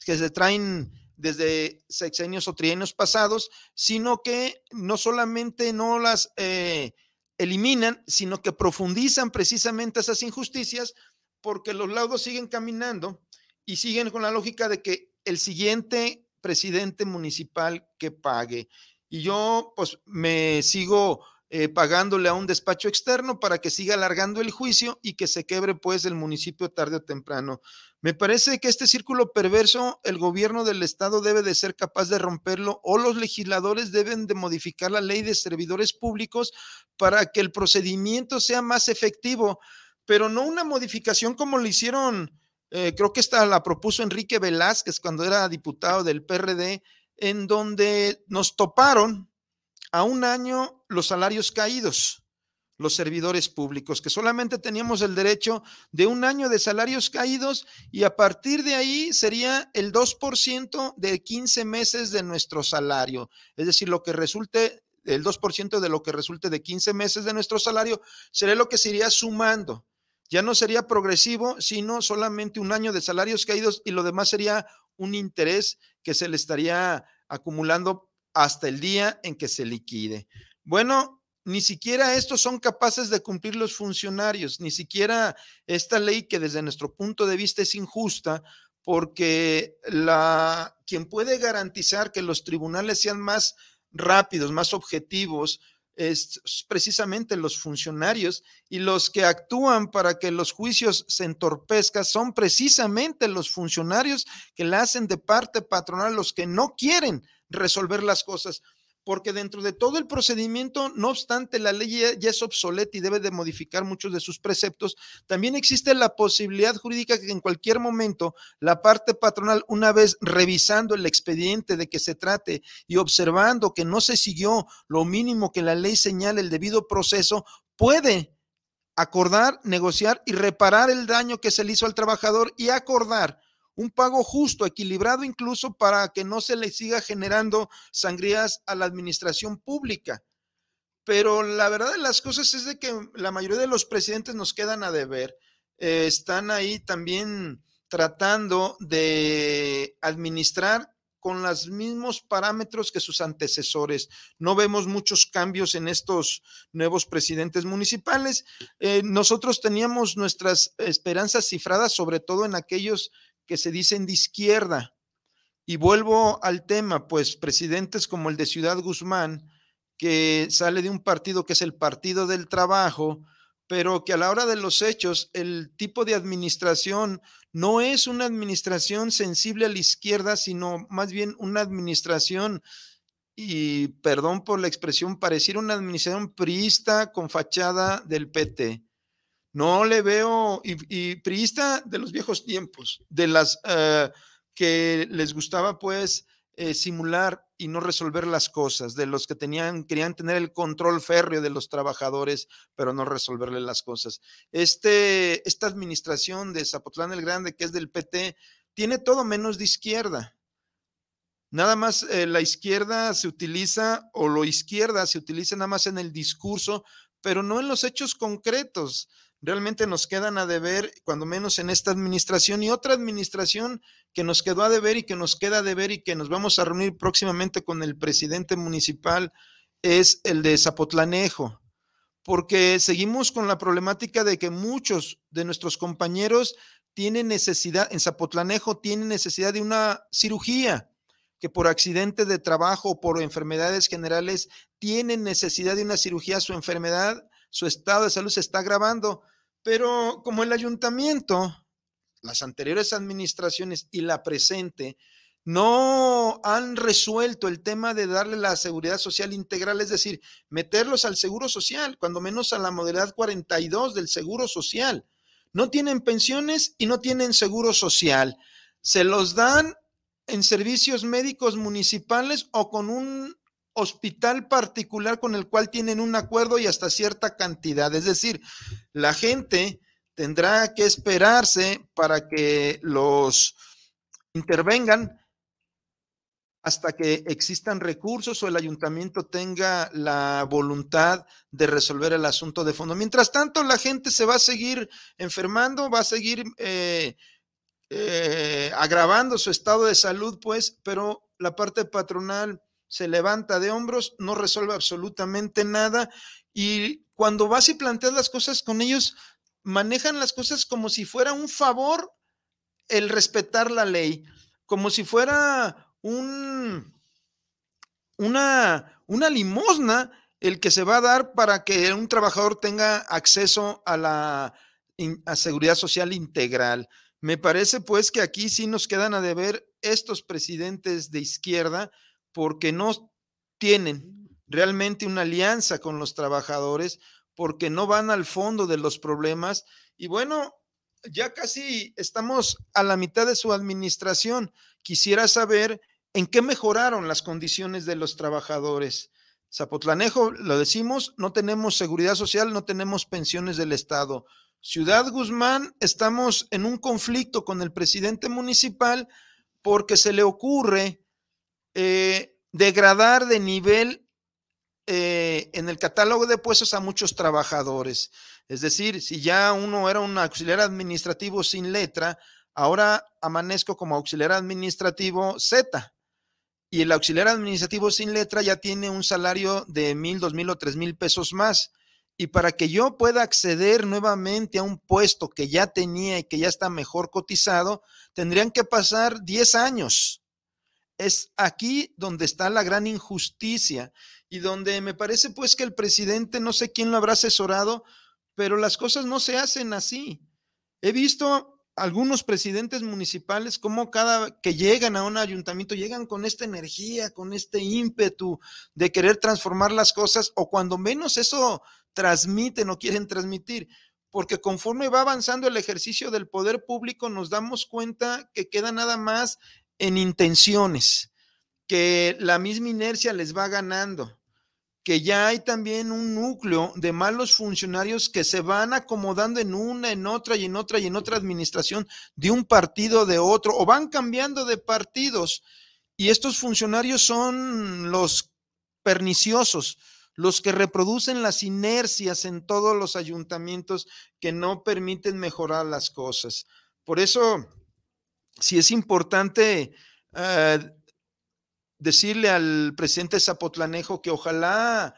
que se traen desde sexenios o trienios pasados, sino que no solamente no las eh, eliminan, sino que profundizan precisamente esas injusticias porque los laudos siguen caminando y siguen con la lógica de que el siguiente presidente municipal que pague. y yo pues me sigo eh, pagándole a un despacho externo para que siga alargando el juicio y que se quebre pues el municipio tarde o temprano. Me parece que este círculo perverso el gobierno del estado debe de ser capaz de romperlo o los legisladores deben de modificar la ley de servidores públicos para que el procedimiento sea más efectivo, pero no una modificación como lo hicieron, eh, creo que esta la propuso Enrique Velázquez cuando era diputado del PRD, en donde nos toparon a un año los salarios caídos, los servidores públicos, que solamente teníamos el derecho de un año de salarios caídos y a partir de ahí sería el 2% de 15 meses de nuestro salario. Es decir, lo que resulte, el 2% de lo que resulte de 15 meses de nuestro salario sería lo que se iría sumando. Ya no sería progresivo, sino solamente un año de salarios caídos y lo demás sería un interés que se le estaría acumulando hasta el día en que se liquide. Bueno, ni siquiera estos son capaces de cumplir los funcionarios, ni siquiera esta ley que desde nuestro punto de vista es injusta, porque la quien puede garantizar que los tribunales sean más rápidos, más objetivos, es precisamente los funcionarios y los que actúan para que los juicios se entorpezcan son precisamente los funcionarios que la hacen de parte patronal, los que no quieren resolver las cosas, porque dentro de todo el procedimiento, no obstante la ley ya, es obsoleta y debe de modificar muchos de sus preceptos, también existe la posibilidad jurídica que en cualquier momento la parte patronal, una vez revisando el expediente de que se trate y observando que no se siguió lo mínimo que la ley señala el debido proceso, puede acordar, negociar y reparar el daño que se le hizo al trabajador y acordar un pago justo, equilibrado incluso para que no se le siga generando sangrías a la administración pública. Pero la verdad de las cosas es de que la mayoría de los presidentes nos quedan a deber. Eh, están ahí también tratando de administrar con los mismos parámetros que sus antecesores. No vemos muchos cambios en estos nuevos presidentes municipales. Eh, nosotros teníamos nuestras esperanzas cifradas, sobre todo en aquellos que se dicen de izquierda. Y vuelvo al tema, pues presidentes como el de Ciudad Guzmán, que sale de un partido que es el Partido del Trabajo, pero que a la hora de los hechos el tipo de administración no es una administración sensible a la izquierda, sino más bien una administración, y perdón por la expresión, pareciera una administración priista con fachada del PT. No le veo, y, priista de los viejos tiempos, de las eh, que les gustaba pues eh, simular y no resolver las cosas, de los que tenían, querían tener el control férreo de los trabajadores, pero no resolverle las cosas. Este, esta administración de Zapotlán el Grande, que es del PT, tiene todo menos de izquierda. Nada más eh, la izquierda se utiliza, o lo izquierda se utiliza nada más en el discurso, pero no en los hechos concretos realmente nos quedan a deber, cuando menos en esta administración y otra administración que nos quedó a deber y que nos queda a deber y que nos vamos a reunir próximamente con el presidente municipal es el de Zapotlanejo, porque seguimos con la problemática de que muchos de nuestros compañeros tienen necesidad, en Zapotlanejo tienen necesidad de una cirugía que por accidente de trabajo o por enfermedades generales tienen necesidad de una cirugía, su enfermedad su estado de salud se está agravando, pero como el ayuntamiento, las anteriores administraciones y la presente no han resuelto el tema de darle la seguridad social integral, es decir, meterlos al seguro social, cuando menos a la modalidad 42 del seguro social. No tienen pensiones y no tienen seguro social. Se los dan en servicios médicos municipales o con un hospital particular con el cual tienen un acuerdo y hasta cierta cantidad. Es decir, la gente tendrá que esperarse para que los intervengan hasta que existan recursos o el ayuntamiento tenga la voluntad de resolver el asunto de fondo. Mientras tanto, la gente se va a seguir enfermando, va a seguir eh, eh, agravando su estado de salud, pues, pero la parte patronal se levanta de hombros, no resuelve absolutamente nada y cuando vas y planteas las cosas con ellos, manejan las cosas como si fuera un favor el respetar la ley, como si fuera un, una, una limosna el que se va a dar para que un trabajador tenga acceso a la seguridad social integral. Me parece pues que aquí sí nos quedan a deber estos presidentes de izquierda porque no tienen realmente una alianza con los trabajadores, porque no van al fondo de los problemas. Y bueno, ya casi estamos a la mitad de su administración. Quisiera saber en qué mejoraron las condiciones de los trabajadores. Zapotlanejo, lo decimos, no tenemos seguridad social, no tenemos pensiones del Estado. Ciudad Guzmán, estamos en un conflicto con el presidente municipal porque se le ocurre eh, degradar de nivel eh, en el catálogo de puestos a muchos trabajadores. Es decir, si ya uno era un auxiliar administrativo sin letra, ahora amanezco como auxiliar administrativo Z. Y el auxiliar administrativo sin letra ya tiene un salario de mil, dos mil o tres mil pesos más. Y para que yo pueda acceder nuevamente a un puesto que ya tenía y que ya está mejor cotizado, tendrían que pasar 10 años. Es aquí donde está la gran injusticia y donde me parece pues que el presidente, no sé quién lo habrá asesorado, pero las cosas no se hacen así. He visto algunos presidentes municipales como cada que llegan a un ayuntamiento llegan con esta energía, con este ímpetu de querer transformar las cosas o cuando menos eso transmiten o quieren transmitir, porque conforme va avanzando el ejercicio del poder público nos damos cuenta que queda nada más en intenciones, que la misma inercia les va ganando que ya hay también un núcleo de malos funcionarios que se van acomodando en una, en otra y en otra y en otra administración de un partido de otro o van cambiando de partidos. Y estos funcionarios son los perniciosos, los que reproducen las inercias en todos los ayuntamientos que no permiten mejorar las cosas. Por eso, si es importante eh, decirle al presidente Zapotlanejo que ojalá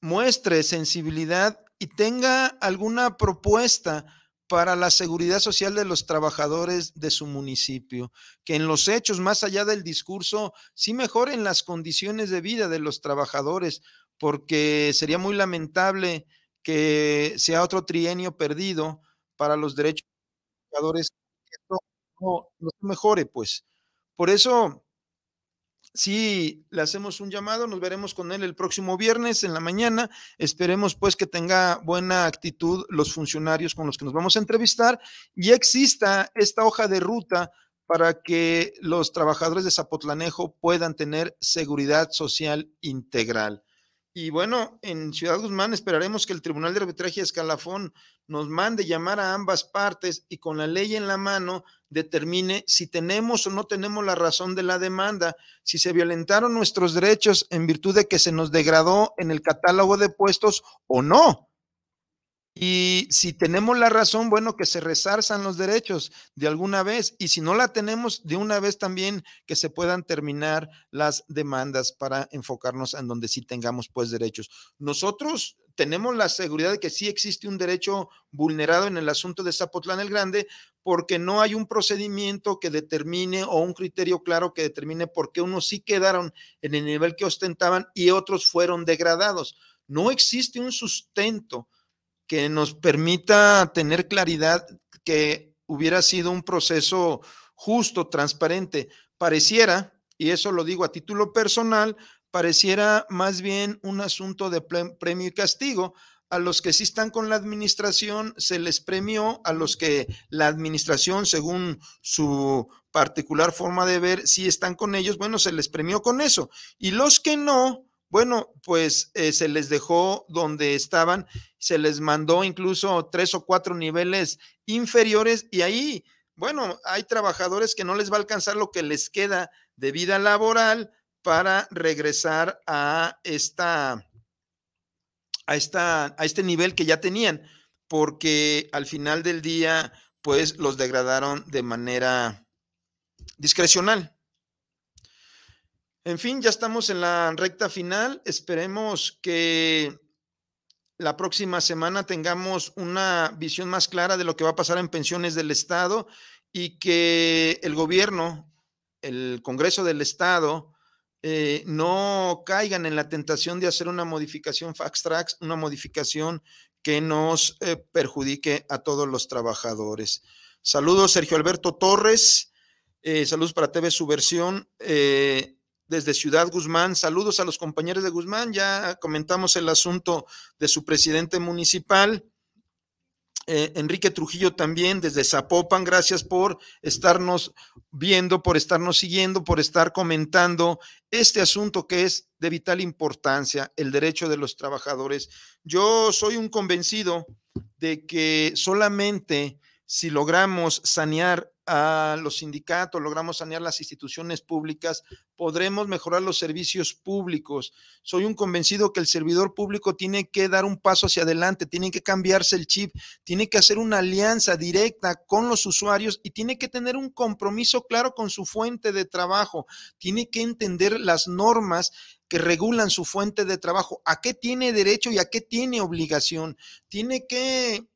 muestre sensibilidad y tenga alguna propuesta para la seguridad social de los trabajadores de su municipio, que en los hechos, más allá del discurso, sí mejoren las condiciones de vida de los trabajadores, porque sería muy lamentable que sea otro trienio perdido para los derechos de los trabajadores, no, no mejore, pues. Por eso, Sí, le hacemos un llamado, nos veremos con él el próximo viernes en la mañana. Esperemos pues que tenga buena actitud los funcionarios con los que nos vamos a entrevistar y exista esta hoja de ruta para que los trabajadores de Zapotlanejo puedan tener seguridad social integral. Y bueno, en Ciudad Guzmán esperaremos que el Tribunal de Arbitraje Escalafón nos mande llamar a ambas partes y con la ley en la mano determine si tenemos o no tenemos la razón de la demanda, si se violentaron nuestros derechos en virtud de que se nos degradó en el catálogo de puestos o no. Y si tenemos la razón, bueno, que se resarzan los derechos de alguna vez. Y si no la tenemos, de una vez también que se puedan terminar las demandas para enfocarnos en donde sí tengamos pues derechos. Nosotros tenemos la seguridad de que sí existe un derecho vulnerado en el asunto de Zapotlán el Grande porque no hay un procedimiento que determine o un criterio claro que determine por qué unos sí quedaron en el nivel que ostentaban y otros fueron degradados. No existe un sustento que nos permita tener claridad que hubiera sido un proceso justo, transparente. Pareciera, y eso lo digo a título personal, pareciera más bien un asunto de premio y castigo. A los que sí están con la administración se les premió, a los que la administración, según su particular forma de ver, sí están con ellos, bueno, se les premió con eso. Y los que no, bueno, pues eh, se les dejó donde estaban, se les mandó incluso tres o cuatro niveles inferiores y ahí, bueno, hay trabajadores que no les va a alcanzar lo que les queda de vida laboral para regresar a esta, a esta, a este nivel que ya tenían, porque al final del día, pues los degradaron de manera discrecional. En fin, ya estamos en la recta final. Esperemos que la próxima semana tengamos una visión más clara de lo que va a pasar en pensiones del Estado y que el gobierno, el Congreso del Estado, eh, no caigan en la tentación de hacer una modificación fax tracks, una modificación que nos eh, perjudique a todos los trabajadores. Saludos, Sergio Alberto Torres. Eh, saludos para TV Subversión desde Ciudad Guzmán. Saludos a los compañeros de Guzmán. Ya comentamos el asunto de su presidente municipal. Eh, Enrique Trujillo también desde Zapopan, gracias por estarnos viendo, por estarnos siguiendo, por estar comentando este asunto que es de vital importancia, el derecho de los trabajadores. Yo soy un convencido de que solamente si logramos sanear a los sindicatos, logramos sanear las instituciones públicas, podremos mejorar los servicios públicos. Soy un convencido que el servidor público tiene que dar un paso hacia adelante, tiene que cambiarse el chip, tiene que hacer una alianza directa con los usuarios y tiene que tener un compromiso claro con su fuente de trabajo, tiene que entender las normas que regulan su fuente de trabajo, a qué tiene derecho y a qué tiene obligación. Tiene que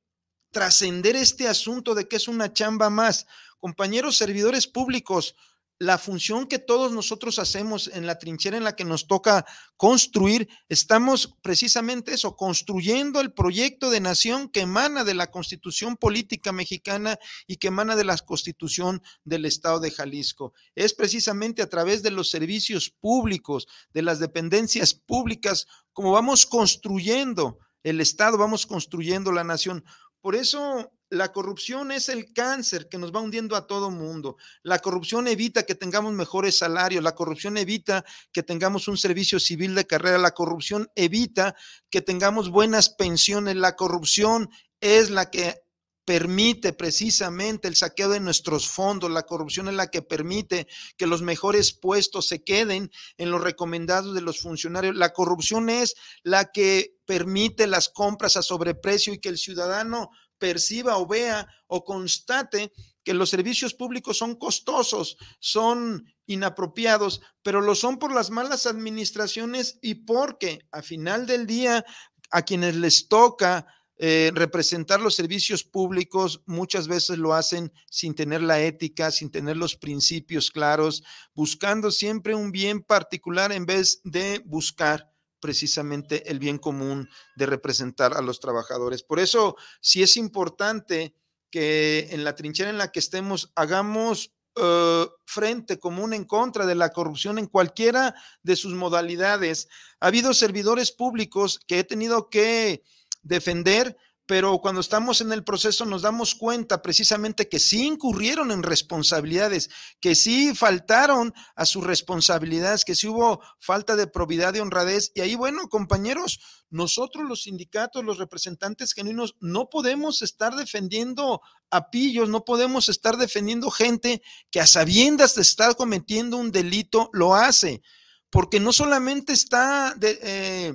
trascender este asunto de que es una chamba más. Compañeros servidores públicos, la función que todos nosotros hacemos en la trinchera en la que nos toca construir, estamos precisamente eso, construyendo el proyecto de nación que emana de la constitución política mexicana y que emana de la constitución del estado de Jalisco. Es precisamente a través de los servicios públicos, de las dependencias públicas, como vamos construyendo el estado, vamos construyendo la nación. Por eso la corrupción es el cáncer que nos va hundiendo a todo mundo. La corrupción evita que tengamos mejores salarios, la corrupción evita que tengamos un servicio civil de carrera, la corrupción evita que tengamos buenas pensiones, la corrupción es la que permite precisamente el saqueo de nuestros fondos, la corrupción es la que permite que los mejores puestos se queden en los recomendados de los funcionarios, la corrupción es la que permite las compras a sobreprecio y que el ciudadano perciba o vea o constate que los servicios públicos son costosos, son inapropiados, pero lo son por las malas administraciones y porque a final del día a quienes les toca eh, representar los servicios públicos muchas veces lo hacen sin tener la ética, sin tener los principios claros, buscando siempre un bien particular en vez de buscar precisamente el bien común de representar a los trabajadores. Por eso, sí es importante que en la trinchera en la que estemos hagamos uh, frente común en contra de la corrupción en cualquiera de sus modalidades. Ha habido servidores públicos que he tenido que defender pero cuando estamos en el proceso nos damos cuenta precisamente que sí incurrieron en responsabilidades, que sí faltaron a sus responsabilidades, que sí hubo falta de probidad y honradez. Y ahí, bueno, compañeros, nosotros los sindicatos, los representantes genuinos, no podemos estar defendiendo a pillos, no podemos estar defendiendo gente que a sabiendas de estar cometiendo un delito lo hace, porque no solamente está de, eh,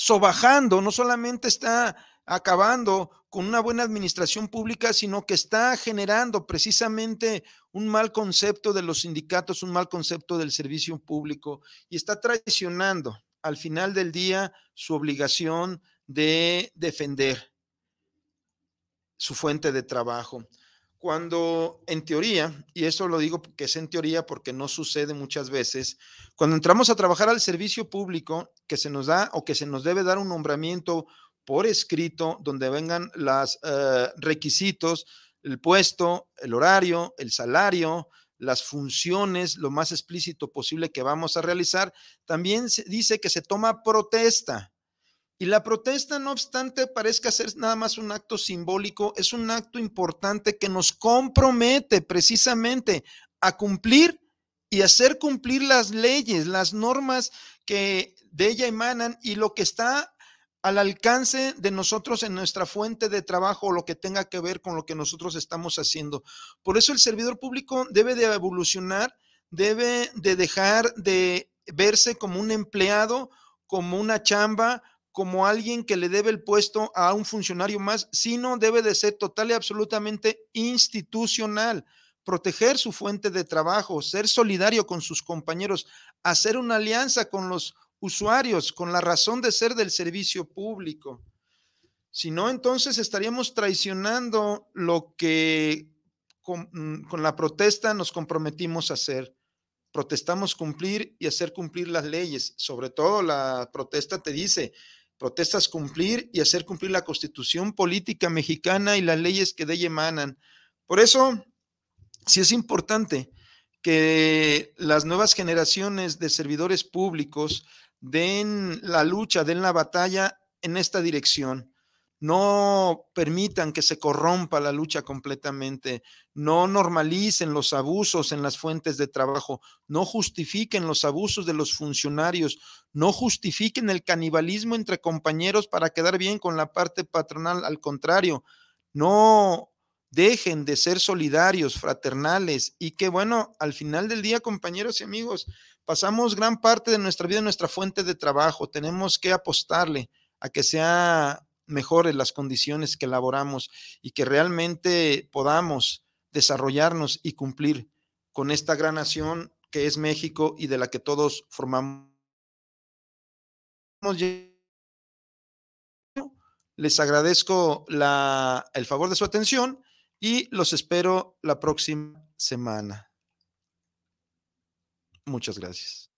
sobajando, no solamente está acabando con una buena administración pública, sino que está generando precisamente un mal concepto de los sindicatos, un mal concepto del servicio público y está traicionando al final del día su obligación de defender su fuente de trabajo. Cuando en teoría, y eso lo digo que es en teoría porque no sucede muchas veces, cuando entramos a trabajar al servicio público, que se nos da o que se nos debe dar un nombramiento por escrito donde vengan los eh, requisitos, el puesto, el horario, el salario, las funciones, lo más explícito posible que vamos a realizar. También se dice que se toma protesta. Y la protesta, no obstante, parezca ser nada más un acto simbólico, es un acto importante que nos compromete precisamente a cumplir y hacer cumplir las leyes, las normas que de ella emanan y lo que está al alcance de nosotros en nuestra fuente de trabajo o lo que tenga que ver con lo que nosotros estamos haciendo. Por eso el servidor público debe de evolucionar, debe de dejar de verse como un empleado, como una chamba, como alguien que le debe el puesto a un funcionario más, sino debe de ser total y absolutamente institucional, proteger su fuente de trabajo, ser solidario con sus compañeros, hacer una alianza con los usuarios con la razón de ser del servicio público. Si no, entonces estaríamos traicionando lo que con, mm, con, la protesta nos comprometimos a hacer. protestamos cumplir y hacer cumplir las leyes. Sobre todo la protesta te dice, protestas cumplir y hacer cumplir la constitución política mexicana y las leyes que de ella emanan. Por eso, sí es importante que las nuevas generaciones de servidores públicos den la lucha, den la batalla en esta dirección no permitan que se corrompa la lucha completamente, no normalicen los abusos en las fuentes de trabajo, no justifiquen los abusos de los funcionarios, no justifiquen el canibalismo entre compañeros para quedar bien con la parte patronal, al contrario, no dejen de ser solidarios, fraternales y que bueno, al final del día, compañeros y amigos, pasamos gran parte de nuestra vida en nuestra fuente de trabajo, tenemos que apostarle a que sea mejores las condiciones que elaboramos y que realmente podamos desarrollarnos y cumplir con esta gran nación que es México y de la que todos formamos. Les agradezco la, el favor de su atención y los espero la próxima semana. Muchas gracias.